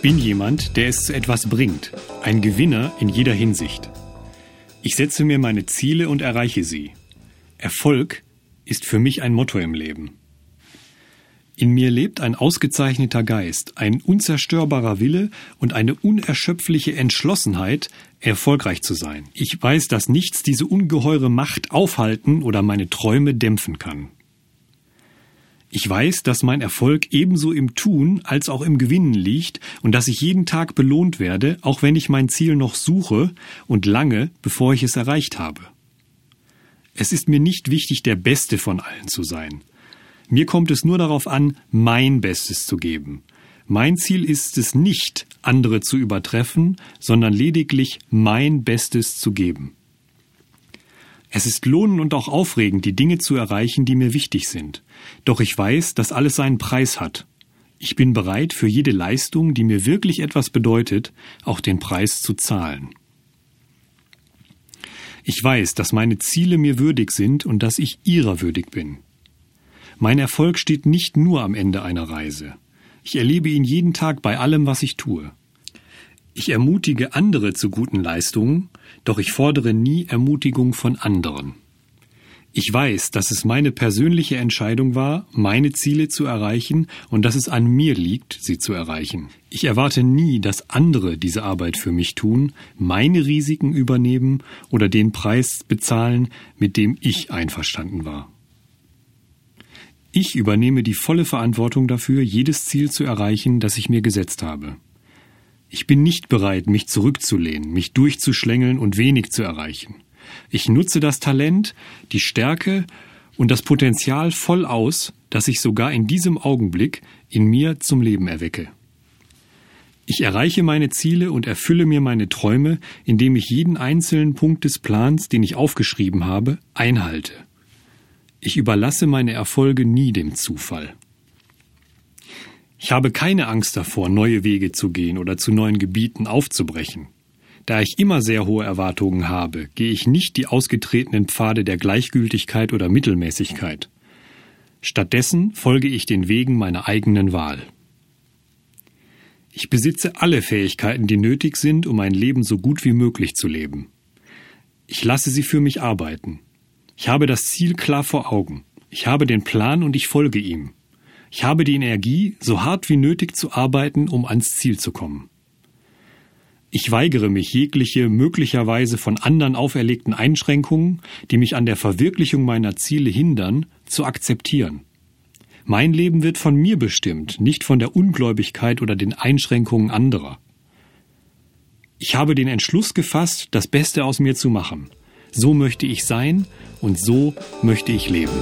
Ich bin jemand, der es zu etwas bringt, ein Gewinner in jeder Hinsicht. Ich setze mir meine Ziele und erreiche sie. Erfolg ist für mich ein Motto im Leben. In mir lebt ein ausgezeichneter Geist, ein unzerstörbarer Wille und eine unerschöpfliche Entschlossenheit, erfolgreich zu sein. Ich weiß, dass nichts diese ungeheure Macht aufhalten oder meine Träume dämpfen kann. Ich weiß, dass mein Erfolg ebenso im Tun als auch im Gewinnen liegt und dass ich jeden Tag belohnt werde, auch wenn ich mein Ziel noch suche und lange, bevor ich es erreicht habe. Es ist mir nicht wichtig, der Beste von allen zu sein. Mir kommt es nur darauf an, mein Bestes zu geben. Mein Ziel ist es nicht, andere zu übertreffen, sondern lediglich mein Bestes zu geben. Es ist lohnend und auch aufregend, die Dinge zu erreichen, die mir wichtig sind. Doch ich weiß, dass alles seinen Preis hat. Ich bin bereit, für jede Leistung, die mir wirklich etwas bedeutet, auch den Preis zu zahlen. Ich weiß, dass meine Ziele mir würdig sind und dass ich ihrer würdig bin. Mein Erfolg steht nicht nur am Ende einer Reise. Ich erlebe ihn jeden Tag bei allem, was ich tue. Ich ermutige andere zu guten Leistungen, doch ich fordere nie Ermutigung von anderen. Ich weiß, dass es meine persönliche Entscheidung war, meine Ziele zu erreichen und dass es an mir liegt, sie zu erreichen. Ich erwarte nie, dass andere diese Arbeit für mich tun, meine Risiken übernehmen oder den Preis bezahlen, mit dem ich einverstanden war. Ich übernehme die volle Verantwortung dafür, jedes Ziel zu erreichen, das ich mir gesetzt habe. Ich bin nicht bereit, mich zurückzulehnen, mich durchzuschlängeln und wenig zu erreichen. Ich nutze das Talent, die Stärke und das Potenzial voll aus, das ich sogar in diesem Augenblick in mir zum Leben erwecke. Ich erreiche meine Ziele und erfülle mir meine Träume, indem ich jeden einzelnen Punkt des Plans, den ich aufgeschrieben habe, einhalte. Ich überlasse meine Erfolge nie dem Zufall. Ich habe keine Angst davor, neue Wege zu gehen oder zu neuen Gebieten aufzubrechen. Da ich immer sehr hohe Erwartungen habe, gehe ich nicht die ausgetretenen Pfade der Gleichgültigkeit oder Mittelmäßigkeit. Stattdessen folge ich den Wegen meiner eigenen Wahl. Ich besitze alle Fähigkeiten, die nötig sind, um mein Leben so gut wie möglich zu leben. Ich lasse sie für mich arbeiten. Ich habe das Ziel klar vor Augen. Ich habe den Plan und ich folge ihm. Ich habe die Energie, so hart wie nötig zu arbeiten, um ans Ziel zu kommen. Ich weigere mich, jegliche möglicherweise von anderen auferlegten Einschränkungen, die mich an der Verwirklichung meiner Ziele hindern, zu akzeptieren. Mein Leben wird von mir bestimmt, nicht von der Ungläubigkeit oder den Einschränkungen anderer. Ich habe den Entschluss gefasst, das Beste aus mir zu machen. So möchte ich sein und so möchte ich leben.